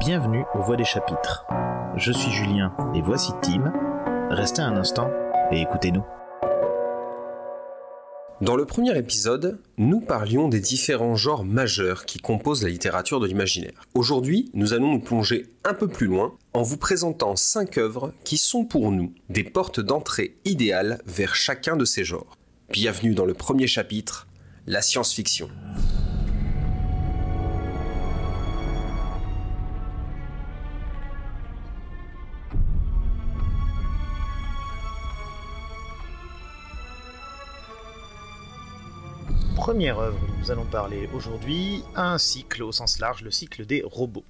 Bienvenue aux Voix des chapitres. Je suis Julien et voici Tim. Restez un instant et écoutez-nous. Dans le premier épisode, nous parlions des différents genres majeurs qui composent la littérature de l'imaginaire. Aujourd'hui, nous allons nous plonger un peu plus loin en vous présentant cinq œuvres qui sont pour nous des portes d'entrée idéales vers chacun de ces genres. Bienvenue dans le premier chapitre, la science-fiction. Première œuvre dont nous allons parler aujourd'hui, un cycle au sens large, le cycle des robots.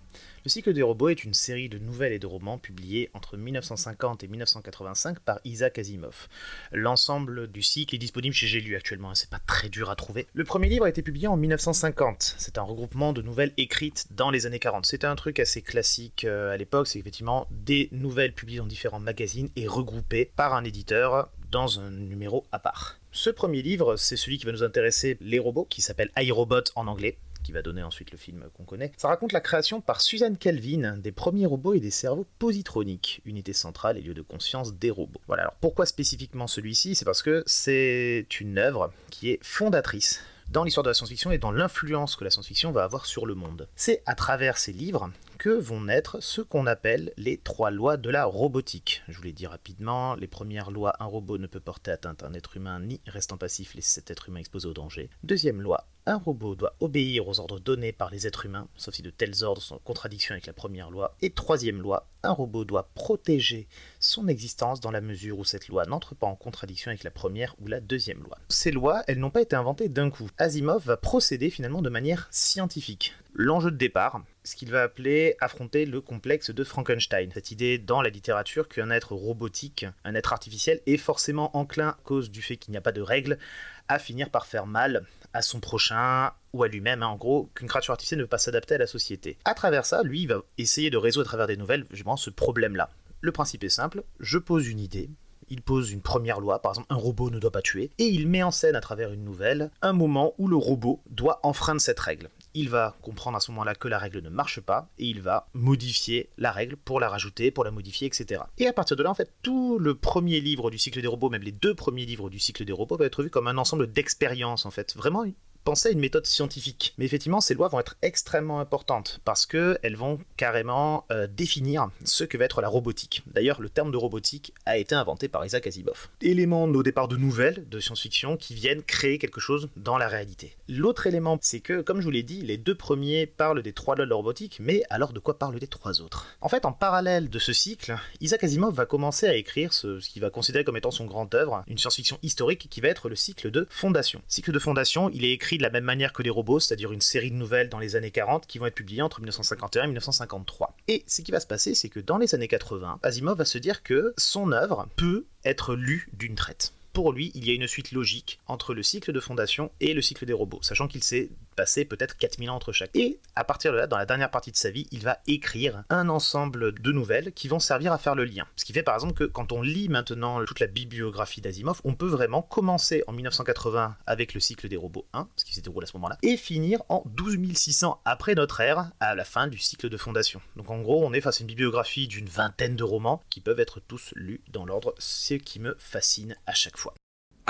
Le cycle des robots est une série de nouvelles et de romans publiés entre 1950 et 1985 par Isaac Asimov. L'ensemble du cycle est disponible chez J'ai lu actuellement, et c'est pas très dur à trouver. Le premier livre a été publié en 1950. C'est un regroupement de nouvelles écrites dans les années 40. C'était un truc assez classique euh, à l'époque, c'est effectivement des nouvelles publiées dans différents magazines et regroupées par un éditeur dans un numéro à part. Ce premier livre, c'est celui qui va nous intéresser, les robots, qui s'appelle iRobot en anglais qui va donner ensuite le film qu'on connaît. Ça raconte la création par Suzanne Kelvin des premiers robots et des cerveaux positroniques, unité centrale et lieu de conscience des robots. Voilà, alors pourquoi spécifiquement celui-ci? C'est parce que c'est une œuvre qui est fondatrice dans l'histoire de la science-fiction et dans l'influence que la science-fiction va avoir sur le monde. C'est à travers ces livres que vont naître ce qu'on appelle les trois lois de la robotique. Je vous l'ai dit rapidement, les premières lois, un robot ne peut porter atteinte à un être humain ni restant passif laisser cet être humain exposé au danger. Deuxième loi, un robot doit obéir aux ordres donnés par les êtres humains, sauf si de tels ordres sont en contradiction avec la première loi. Et troisième loi, un robot doit protéger son existence dans la mesure où cette loi n'entre pas en contradiction avec la première ou la deuxième loi. Ces lois, elles n'ont pas été inventées d'un coup. Asimov va procéder finalement de manière scientifique. L'enjeu de départ, ce qu'il va appeler affronter le complexe de Frankenstein. Cette idée dans la littérature qu'un être robotique, un être artificiel, est forcément enclin, à cause du fait qu'il n'y a pas de règles, à finir par faire mal à son prochain ou à lui-même, hein. en gros, qu'une créature artificielle ne veut pas s'adapter à la société. À travers ça, lui, il va essayer de résoudre à travers des nouvelles, justement, ce problème-là. Le principe est simple, je pose une idée, il pose une première loi, par exemple un robot ne doit pas tuer, et il met en scène à travers une nouvelle un moment où le robot doit enfreindre cette règle il va comprendre à ce moment-là que la règle ne marche pas et il va modifier la règle pour la rajouter, pour la modifier, etc. Et à partir de là, en fait, tout le premier livre du cycle des robots, même les deux premiers livres du cycle des robots, va être vu comme un ensemble d'expériences, en fait. Vraiment penser à une méthode scientifique. Mais effectivement, ces lois vont être extrêmement importantes parce qu'elles vont carrément euh, définir ce que va être la robotique. D'ailleurs, le terme de robotique a été inventé par Isaac Asimov. Élément au départ de nouvelles de science-fiction qui viennent créer quelque chose dans la réalité. L'autre élément, c'est que, comme je vous l'ai dit, les deux premiers parlent des trois lois de la robotique, mais alors de quoi parlent les trois autres? En fait, en parallèle de ce cycle, Isaac Asimov va commencer à écrire ce, ce qu'il va considérer comme étant son grand œuvre, une science-fiction historique qui va être le cycle de fondation. Cycle de fondation, il est écrit de la même manière que les robots, c'est-à-dire une série de nouvelles dans les années 40 qui vont être publiées entre 1951 et 1953. Et ce qui va se passer, c'est que dans les années 80, Asimov va se dire que son œuvre peut être lue d'une traite pour lui, il y a une suite logique entre le cycle de fondation et le cycle des robots, sachant qu'il s'est passé peut-être 4000 ans entre chaque. Et à partir de là, dans la dernière partie de sa vie, il va écrire un ensemble de nouvelles qui vont servir à faire le lien. Ce qui fait par exemple que quand on lit maintenant toute la bibliographie d'Asimov, on peut vraiment commencer en 1980 avec le cycle des robots 1, ce qui s'est déroulé à ce moment-là, et finir en 12600 après notre ère, à la fin du cycle de fondation. Donc en gros, on est face à une bibliographie d'une vingtaine de romans qui peuvent être tous lus dans l'ordre, ce qui me fascine à chaque fois.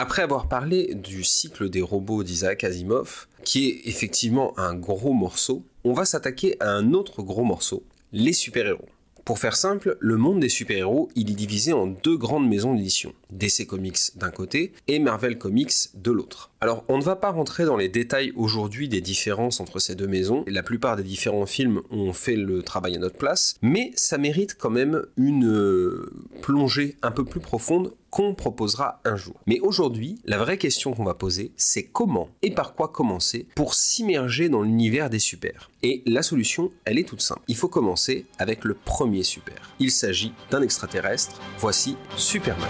Après avoir parlé du cycle des robots d'Isaac Asimov, qui est effectivement un gros morceau, on va s'attaquer à un autre gros morceau, les super-héros. Pour faire simple, le monde des super-héros, il est divisé en deux grandes maisons d'édition, DC Comics d'un côté et Marvel Comics de l'autre. Alors, on ne va pas rentrer dans les détails aujourd'hui des différences entre ces deux maisons. La plupart des différents films ont fait le travail à notre place, mais ça mérite quand même une euh, plongée un peu plus profonde qu'on proposera un jour. Mais aujourd'hui, la vraie question qu'on va poser, c'est comment et par quoi commencer pour s'immerger dans l'univers des super. Et la solution, elle est toute simple. Il faut commencer avec le premier super. Il s'agit d'un extraterrestre. Voici Superman.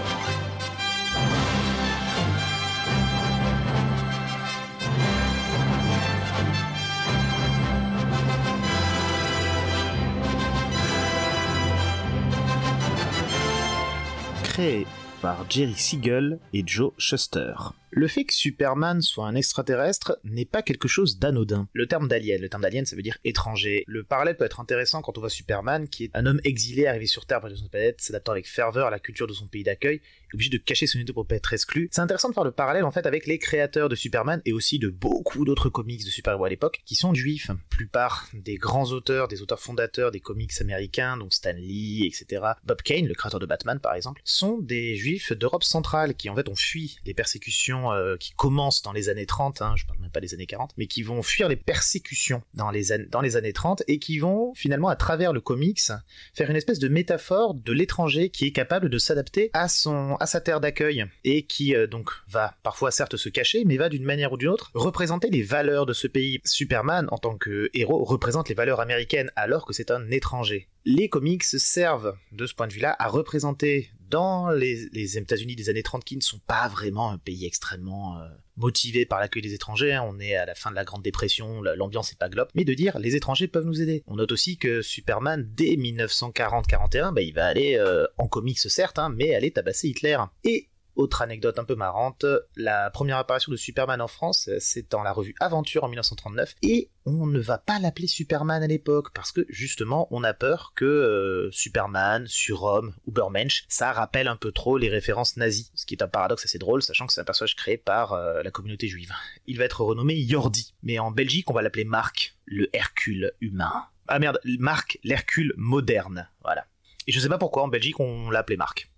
Par Jerry Siegel et Joe Shuster. Le fait que Superman soit un extraterrestre n'est pas quelque chose d'anodin. Le terme d'alien, le terme d'alien ça veut dire étranger. Le parallèle peut être intéressant quand on voit Superman qui est un homme exilé arrivé sur Terre près de son planète, s'adaptant avec ferveur à la culture de son pays d'accueil, obligé de cacher son identité pour pas être exclu. C'est intéressant de faire le parallèle en fait avec les créateurs de Superman et aussi de beaucoup d'autres comics de super-héros à l'époque qui sont juifs. La plupart des grands auteurs, des auteurs fondateurs des comics américains, donc Stan Lee, etc. Bob Kane, le créateur de Batman par exemple, sont des juifs d'Europe centrale qui en fait ont fui les persécutions euh, qui commencent dans les années 30, hein, je parle même pas des années 40, mais qui vont fuir les persécutions dans les, années 30 et qui vont finalement à travers le comics faire une espèce de métaphore de l'étranger qui est capable de s'adapter à son à sa terre d'accueil et qui euh, donc va parfois certes se cacher mais va d'une manière ou d'une autre représenter les valeurs de ce pays. Superman en tant que héros représente les valeurs américaines alors que c'est un étranger. Les comics servent de ce point de vue-là à représenter dans les, États-Unis des années 30 qui ne sont pas vraiment un pays extrêmement euh, motivé par l'accueil des étrangers, hein. on est à la fin de la Grande Dépression, l'ambiance est pas globe, mais de dire les étrangers peuvent nous aider. On note aussi que Superman, dès 1940-41, bah, il va aller euh, en comics certes, hein, mais aller tabasser Hitler. Et autre anecdote un peu marrante, la première apparition de Superman en France, c'est dans la revue Aventure en 1939, et on ne va pas l'appeler Superman à l'époque, parce que justement, on a peur que euh, Superman, Surhomme, Ubermensch, ça rappelle un peu trop les références nazies, ce qui est un paradoxe assez drôle, sachant que c'est un personnage créé par euh, la communauté juive. Il va être renommé Yordi, mais en Belgique, on va l'appeler Marc, le Hercule humain. Ah merde, Marc, l'Hercule moderne, voilà. Et je sais pas pourquoi en Belgique on l'appelait Marc.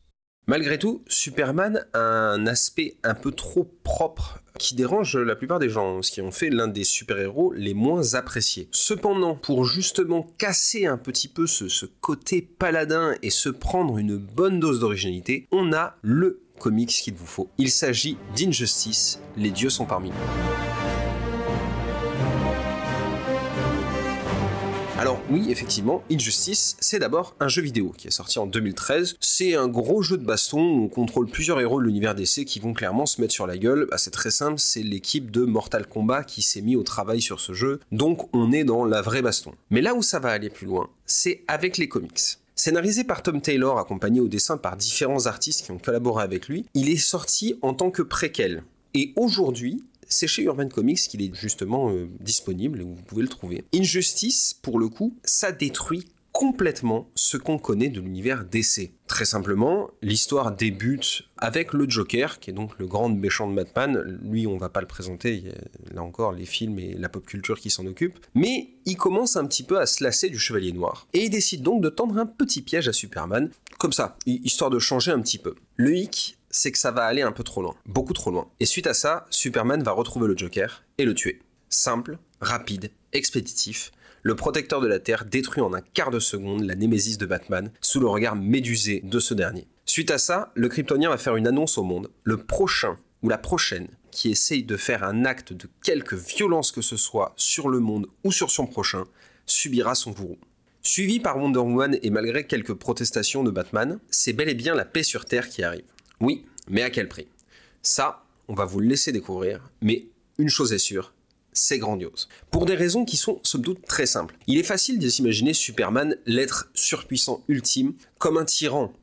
Malgré tout, Superman a un aspect un peu trop propre qui dérange la plupart des gens, ce qui en fait l'un des super-héros les moins appréciés. Cependant, pour justement casser un petit peu ce, côté paladin et se prendre une bonne dose d'originalité, on a le comics qu'il vous faut. Il s'agit d'Injustice, les dieux sont parmi nous. Oui, effectivement, Injustice, c'est d'abord un jeu vidéo qui est sorti en 2013. C'est un gros jeu de baston où on contrôle plusieurs héros de l'univers DC qui vont clairement se mettre sur la gueule. Bah, c'est très simple, c'est l'équipe de Mortal Kombat qui s'est mis au travail sur ce jeu. Donc on est dans la vraie baston. Mais là où ça va aller plus loin, c'est avec les comics. Scénarisé par Tom Taylor, accompagné au dessin par différents artistes qui ont collaboré avec lui, il est sorti en tant que préquel. Et aujourd'hui, c'est chez Urban Comics qu'il est justement euh, disponible et vous pouvez le trouver. Injustice, pour le coup, ça détruit complètement ce qu'on connaît de l'univers DC. Très simplement, l'histoire débute avec le Joker, qui est donc le grand méchant de Batman. Lui, on va pas le présenter, là encore les films et la pop culture qui s'en occupent. Mais il commence un petit peu à se lasser du Chevalier Noir. Et il décide donc de tendre un petit piège à Superman, comme ça, histoire de changer un petit peu. Le hic, c'est que ça va aller un peu trop loin, beaucoup trop loin. Et suite à ça, Superman va retrouver le Joker et le tuer. Simple, rapide, expéditif, le protecteur de la Terre détruit en un quart de seconde la némésis de Batman sous le regard médusé de ce dernier. Suite à ça, le Kryptonien va faire une annonce au monde. Le prochain ou la prochaine qui essaye de faire un acte de quelque violence que ce soit sur le monde ou sur son prochain subira son bourreau. Suivi par Wonder Woman et malgré quelques protestations de Batman, c'est bel et bien la paix sur Terre qui arrive. Oui, mais à quel prix? Ça, on va vous le laisser découvrir, mais une chose est sûre, c'est grandiose. Pour des raisons qui sont somme doute très simples. Il est facile de s'imaginer Superman, l'être surpuissant ultime, comme un tyran.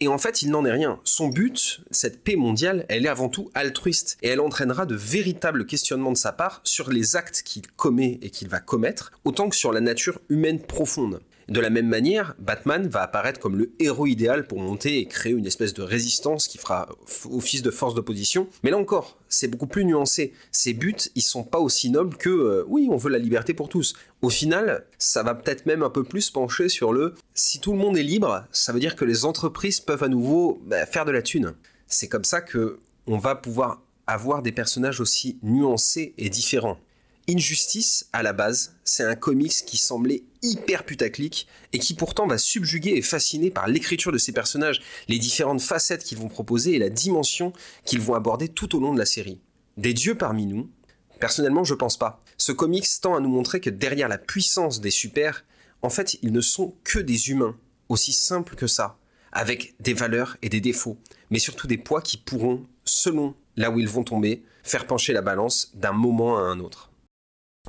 Et en fait, il n'en est rien. Son but, cette paix mondiale, elle est avant tout altruiste. Et elle entraînera de véritables questionnements de sa part sur les actes qu'il commet et qu'il va commettre, autant que sur la nature humaine profonde. De la même manière, Batman va apparaître comme le héros idéal pour monter et créer une espèce de résistance qui fera office de force d'opposition. Mais là encore, c'est beaucoup plus nuancé. Ses buts, ils sont pas aussi nobles que euh, oui, on veut la liberté pour tous. Au final, ça va peut-être même un peu plus pencher sur le si tout le monde est libre, ça veut dire que les entreprises peuvent à nouveau bah, faire de la thune. C'est comme ça que on va pouvoir avoir des personnages aussi nuancés et différents. Injustice, à la base, c'est un comics qui semblait hyper putaclic et qui pourtant va subjuguer et fasciner par l'écriture de ses personnages, les différentes facettes qu'ils vont proposer et la dimension qu'ils vont aborder tout au long de la série. Des dieux parmi nous? Personnellement, je pense pas. Ce comics tend à nous montrer que derrière la puissance des super, en fait, ils ne sont que des humains, aussi simples que ça, avec des valeurs et des défauts, mais surtout des poids qui pourront, selon là où ils vont tomber, faire pencher la balance d'un moment à un autre.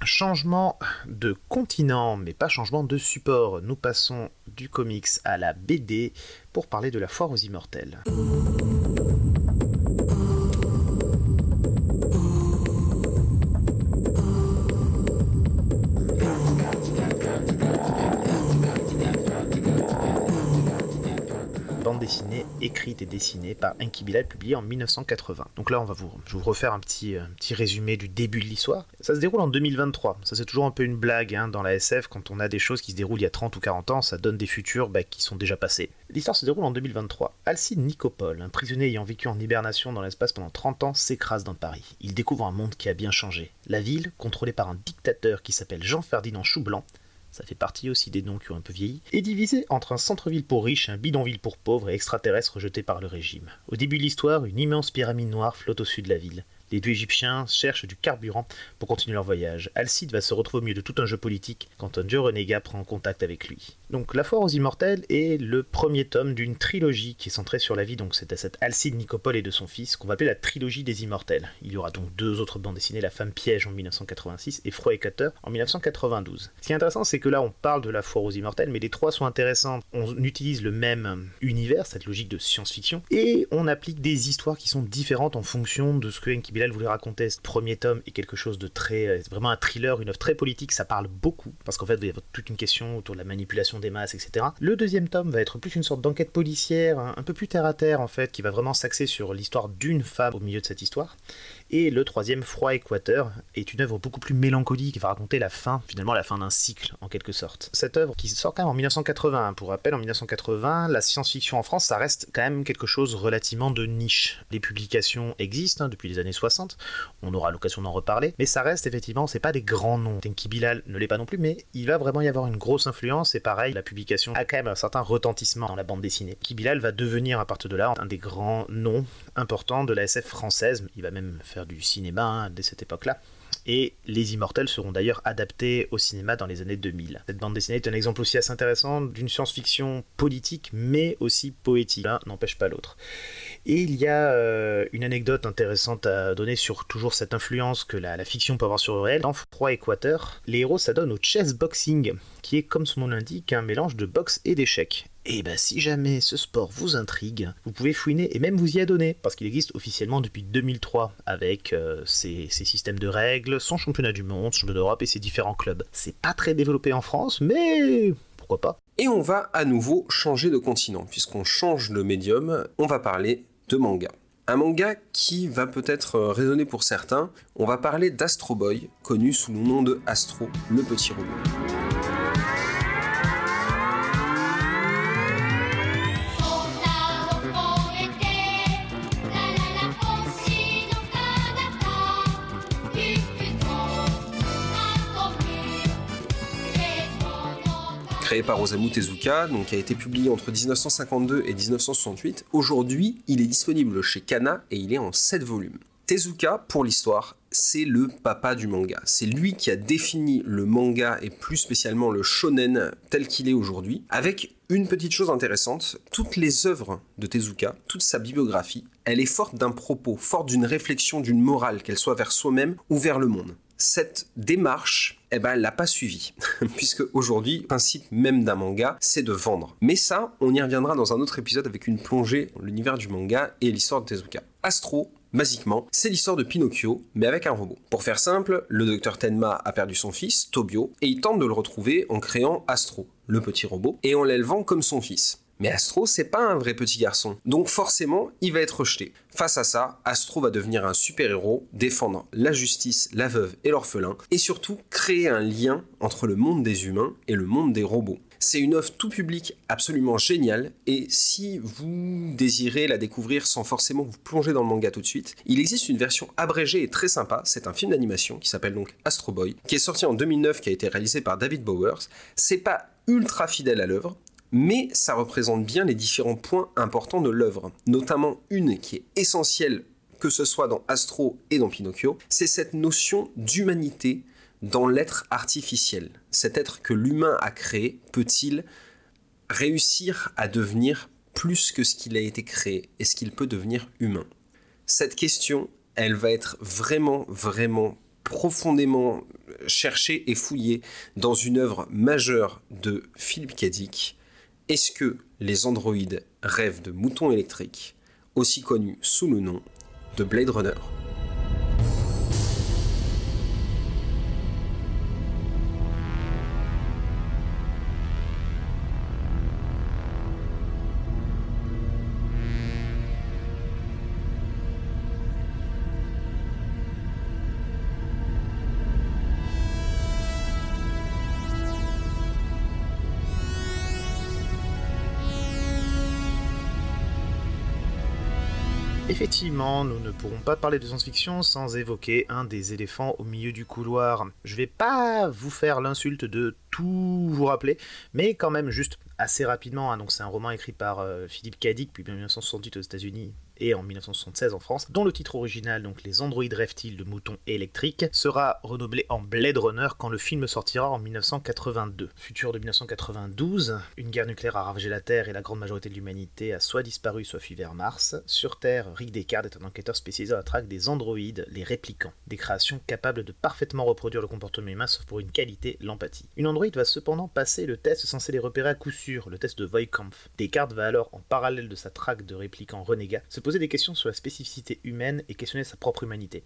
Changement de continent, mais pas changement de support. Nous passons du comics à la BD pour parler de la foire aux immortels. Dessinée écrite et dessinée par Enki Bilal, publiée en 1980. Donc là, on va vous, je vais vous refaire un petit, un petit résumé du début de l'histoire. Ça se déroule en 2023. Ça, c'est toujours un peu une blague hein, dans la SF. Quand on a des choses qui se déroulent il y a 30 ou 40 ans, ça donne des futurs bah, qui sont déjà passés. L'histoire se déroule en 2023. Alcide Nicopole, un prisonnier ayant vécu en hibernation dans l'espace pendant 30 ans, s'écrase dans Paris. Il découvre un monde qui a bien changé. La ville, contrôlée par un dictateur qui s'appelle Jean-Ferdinand Choublanc, ça fait partie aussi des noms qui ont un peu vieilli, est divisé entre un centre-ville pour riches un bidonville pour pauvres et extraterrestres rejetés par le régime. Au début de l'histoire, une immense pyramide noire flotte au sud de la ville. Les deux Égyptiens cherchent du carburant pour continuer leur voyage. Alcide va se retrouver au milieu de tout un jeu politique quand un dieu renégat prend contact avec lui. Donc La Foire aux Immortels est le premier tome d'une trilogie qui est centrée sur la vie, donc c'était cette Alcide Nicopole et de son fils, qu'on va appeler la trilogie des Immortels. Il y aura donc deux autres bandes dessinées, La Femme Piège en 1986 et Froid Équateur en 1992. Ce qui est intéressant, c'est que là on parle de La Foire aux Immortels, mais les trois sont intéressants. On utilise le même univers, cette logique de science-fiction, et on applique des histoires qui sont différentes en fonction de ce que Bilal voulait raconter. Ce premier tome est quelque chose de très... vraiment un thriller, une œuvre très politique, ça parle beaucoup, parce qu'en fait il y a toute une question autour de la manipulation des masses, etc. Le deuxième tome va être plus une sorte d'enquête policière, un peu plus terre à terre en fait, qui va vraiment s'axer sur l'histoire d'une femme au milieu de cette histoire. Et le troisième, Froid Équateur, est une œuvre beaucoup plus mélancolique qui va raconter la fin, finalement la fin d'un cycle en quelque sorte. Cette œuvre qui sort quand même en 1980, pour rappel, en 1980, la science-fiction en France, ça reste quand même quelque chose relativement de niche. Les publications existent hein, depuis les années 60, on aura l'occasion d'en reparler, mais ça reste effectivement, c'est pas des grands noms. Tenki Bilal ne l'est pas non plus, mais il va vraiment y avoir une grosse influence, et pareil, la publication a quand même un certain retentissement dans la bande dessinée. Tenki Bilal va devenir à partir de là un des grands noms importants de la SF française, il va même faire du cinéma hein, dès cette époque-là. Et Les Immortels seront d'ailleurs adaptés au cinéma dans les années 2000. Cette bande dessinée est un exemple aussi assez intéressant d'une science-fiction politique, mais aussi poétique. L'un n'empêche pas l'autre. Et il y a euh, une anecdote intéressante à donner sur toujours cette influence que la, la fiction peut avoir sur le réel. Dans Froid Équateur, les héros s'adonnent au chess boxing, qui est, comme son nom l'indique, un mélange de boxe et d'échecs. Et bah si jamais ce sport vous intrigue, vous pouvez fouiner et même vous y adonner, parce qu'il existe officiellement depuis 2003 avec euh, ses, ses, systèmes de règles, son championnat du monde, son championnat d'Europe et ses différents clubs. C'est pas très développé en France, mais pourquoi pas Et on va à nouveau changer de continent, puisqu'on change le médium, on va parler de manga. Un manga qui va peut-être résonner pour certains, on va parler d'Astro Boy, connu sous le nom de Astro, le petit robot. Par Osamu Tezuka, donc qui a été publié entre 1952 et 1968. Aujourd'hui, il est disponible chez Kana et il est en 7 volumes. Tezuka, pour l'histoire, c'est le papa du manga. C'est lui qui a défini le manga et plus spécialement le shonen tel qu'il est aujourd'hui, avec une petite chose intéressante, toutes les œuvres de Tezuka, toute sa bibliographie, elle est forte d'un propos, forte d'une réflexion, d'une morale, qu'elle soit vers soi-même ou vers le monde cette démarche, eh ben, elle l'a pas suivie. Puisque aujourd'hui, le principe même d'un manga, c'est de vendre. Mais ça, on y reviendra dans un autre épisode avec une plongée dans l'univers du manga et l'histoire de Tezuka. Astro, basiquement, c'est l'histoire de Pinocchio, mais avec un robot. Pour faire simple, le docteur Tenma a perdu son fils, Tobio, et il tente de le retrouver en créant Astro, le petit robot, et en l'élevant comme son fils. Mais Astro, c'est pas un vrai petit garçon. Donc forcément, il va être rejeté. Face à ça, Astro va devenir un super-héros, défendre la justice, la veuve et l'orphelin, et surtout créer un lien entre le monde des humains et le monde des robots. C'est une œuvre tout public absolument géniale, et si vous désirez la découvrir sans forcément vous plonger dans le manga tout de suite, il existe une version abrégée et très sympa, c'est un film d'animation qui s'appelle donc Astro Boy, qui est sorti en 2009, qui a été réalisé par David Bowers. C'est pas ultra fidèle à l'œuvre, mais ça représente bien les différents points importants de l'œuvre, notamment une qui est essentielle que ce soit dans Astro et dans Pinocchio, c'est cette notion d'humanité dans l'être artificiel. Cet être que l'humain a créé peut-il réussir à devenir plus que ce qu'il a été créé Est-ce qu'il peut devenir humain? Cette question, elle va être vraiment, vraiment profondément cherchée et fouillée dans une œuvre majeure de Philippe Dick, est-ce que les androïdes rêvent de moutons électriques, aussi connus sous le nom de Blade Runner? Effectivement, nous ne pourrons pas parler de science-fiction sans évoquer un des éléphants au milieu du couloir. Je vais pas vous faire l'insulte de vous rappeler, mais quand même juste assez rapidement. Hein. donc c'est un roman écrit par euh, Philippe Cadic, puis 1968 aux États-Unis, et en 1976 en France, dont le titre original, donc Les androïdes rêvent-ils de moutons électriques, sera renommé en Blade Runner quand le film sortira en 1982. Futur de 1992, une guerre nucléaire a ravagé la Terre et la grande majorité de l'humanité a soit disparu, soit fui vers Mars. Sur Terre, Rick Descartes est un enquêteur spécialisé à la traque des androïdes, les réplicants, des créations capables de parfaitement reproduire le comportement humain sauf pour une qualité, l'empathie. Une androïde va cependant passer le test censé les repérer à coup sûr, le test de Voigtkampf. Descartes va alors, en parallèle de sa traque de réplicants renégats, se poser des questions sur la spécificité humaine et questionner sa propre humanité.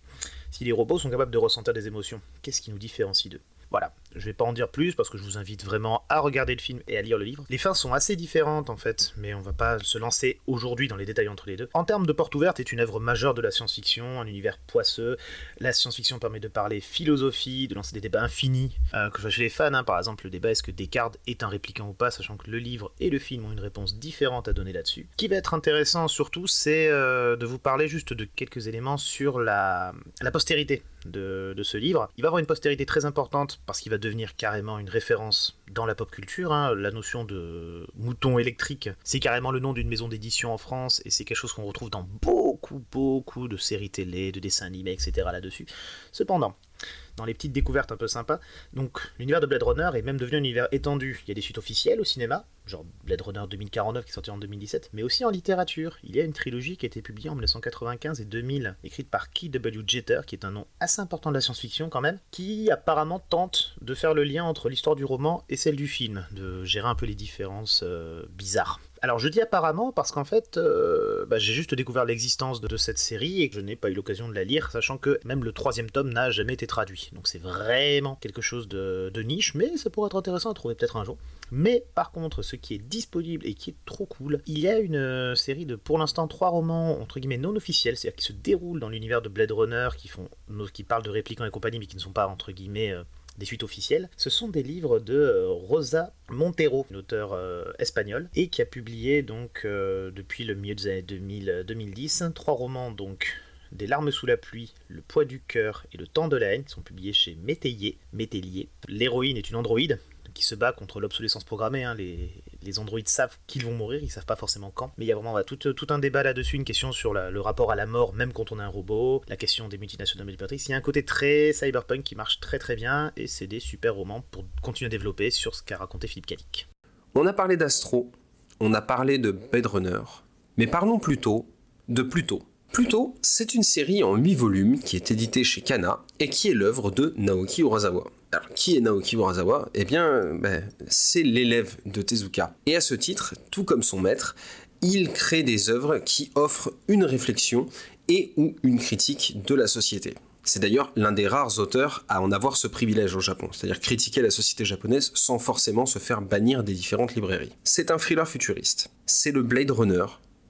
Si les robots sont capables de ressentir des émotions, qu'est-ce qui nous différencie d'eux? Voilà, je vais pas en dire plus parce que je vous invite vraiment à regarder le film et à lire le livre. Les fins sont assez différentes en fait, mais on va pas se lancer aujourd'hui dans les détails entre les deux. En termes de porte ouverte, c'est une œuvre majeure de la science-fiction, un univers poisseux. La science-fiction permet de parler philosophie, de lancer des débats infinis, euh, que ce soit chez les fans, hein. par exemple le débat est-ce que Descartes est un répliquant ou pas, sachant que le livre et le film ont une réponse différente à donner là-dessus. Ce qui va être intéressant surtout, c'est euh, de vous parler juste de quelques éléments sur la, la postérité de, ce livre. Il va avoir une postérité très importante parce qu'il va devenir carrément une référence dans la pop culture. Hein. La notion de mouton électrique, c'est carrément le nom d'une maison d'édition en France et c'est quelque chose qu'on retrouve dans beaucoup, beaucoup de séries télé, de dessins animés, etc. là-dessus. Cependant, dans les petites découvertes un peu sympas. Donc l'univers de Blade Runner est même devenu un univers étendu. Il y a des suites officielles au cinéma, genre Blade Runner 2049 qui est sorti en 2017, mais aussi en littérature. Il y a une trilogie qui a été publiée en 1995 et 2000, écrite par Key W. Jeter, qui est un nom assez important de la science-fiction quand même, qui apparemment tente de faire le lien entre l'histoire du roman et celle du film, de gérer un peu les différences euh, bizarres. Alors je dis apparemment parce qu'en fait, euh, bah, j'ai juste découvert l'existence de, cette série et que je n'ai pas eu l'occasion de la lire, sachant que même le troisième tome n'a jamais été traduit. Donc c'est vraiment quelque chose de, niche, mais ça pourrait être intéressant à trouver peut-être un jour. Mais par contre, ce qui est disponible et qui est trop cool, il y a une euh, série de pour l'instant trois romans entre guillemets non officiels, c'est-à-dire qui se déroulent dans l'univers de Blade Runner, qui font, qui parlent de répliquants et compagnie, mais qui ne sont pas entre guillemets euh, des suites officielles, ce sont des livres de euh, Rosa Montero, une auteure euh, espagnole, et qui a publié donc euh, depuis le milieu des années 2000, 2010 trois romans donc des larmes sous la pluie, Le poids du cœur et Le temps de la haine, qui sont publiés chez Métayer. Métellier. L'héroïne est une androïde qui se bat contre l'obsolescence programmée. Hein. Les, les androïdes savent qu'ils vont mourir, ils savent pas forcément quand. Mais il y a vraiment tout, un débat là-dessus, une question sur le rapport à la mort, même quand on est un robot, la question des multinationales manipulatrices. Il y a un côté très cyberpunk qui marche très très bien, et c'est des super romans pour continuer à développer sur ce qu'a raconté Philippe Cadic. On a parlé d'Astro, on a parlé de Blade Runner, mais parlons plutôt de Pluto. Pluto, c'est une série en 8 volumes qui est éditée chez Kana et qui est l'œuvre de Naoki Urasawa. Alors, qui est Naoki Urasawa Eh bien, ben, c'est l'élève de Tezuka. Et à ce titre, tout comme son maître, il crée des œuvres qui offrent une réflexion et ou une critique de la société. C'est d'ailleurs l'un des rares auteurs à en avoir ce privilège au Japon, c'est-à-dire critiquer la société japonaise sans forcément se faire bannir des différentes librairies. C'est un thriller futuriste. C'est le Blade Runner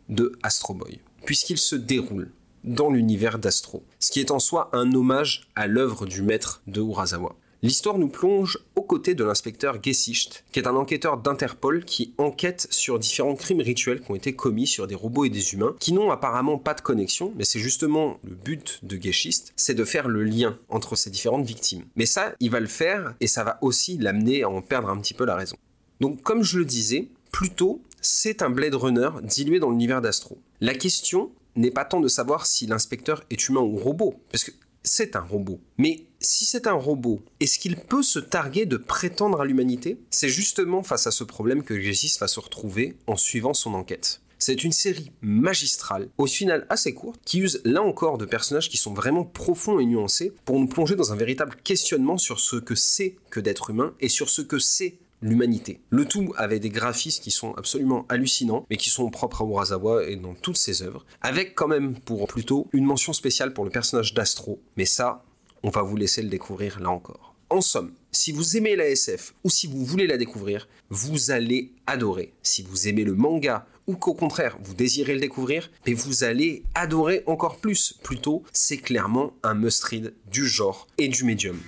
de Astro Boy puisqu'il se déroule dans l'univers d'Astro, ce qui est en soi un hommage à l'œuvre du maître de Urasawa. L'histoire nous plonge aux côtés de l'inspecteur Gesicht, qui est un enquêteur d'Interpol qui enquête sur différents crimes rituels qui ont été commis sur des robots et des humains, qui n'ont apparemment pas de connexion, mais c'est justement le but de Gesicht, c'est de faire le lien entre ces différentes victimes. Mais ça, il va le faire, et ça va aussi l'amener à en perdre un petit peu la raison. Donc comme je le disais, plutôt c'est un Blade Runner dilué dans l'univers d'Astro. La question n'est pas tant de savoir si l'inspecteur est humain ou robot, parce que c'est un robot. Mais si c'est un robot, est-ce qu'il peut se targuer de prétendre à l'humanité? C'est justement face à ce problème que Gessis va se retrouver en suivant son enquête. C'est une série magistrale, au final assez courte, qui use là encore de personnages qui sont vraiment profonds et nuancés pour nous plonger dans un véritable questionnement sur ce que c'est que d'être humain et sur ce que c'est l'humanité. Le tout avec des graphismes qui sont absolument hallucinants, mais qui sont propres à Urasawa et dans toutes ses œuvres, avec quand même pour plutôt une mention spéciale pour le personnage d'Astro, mais ça, on va vous laisser le découvrir là encore. En somme, si vous aimez la SF ou si vous voulez la découvrir, vous allez adorer. Si vous aimez le manga ou qu'au contraire vous désirez le découvrir, mais vous allez adorer encore plus. Plutôt, c'est clairement un must-read du genre et du médium.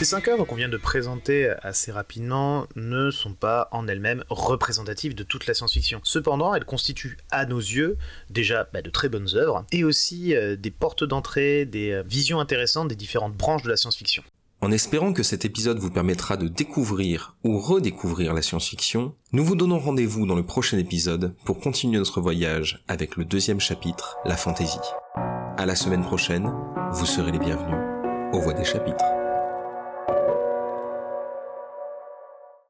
Ces cinq œuvres qu'on vient de présenter assez rapidement ne sont pas en elles-mêmes représentatives de toute la science-fiction. Cependant, elles constituent à nos yeux déjà bah, de très bonnes œuvres et aussi euh, des portes d'entrée, des euh, visions intéressantes des différentes branches de la science-fiction. En espérant que cet épisode vous permettra de découvrir ou redécouvrir la science-fiction, nous vous donnons rendez-vous dans le prochain épisode pour continuer notre voyage avec le deuxième chapitre, la fantaisie. À la semaine prochaine, vous serez les bienvenus aux voix des chapitres.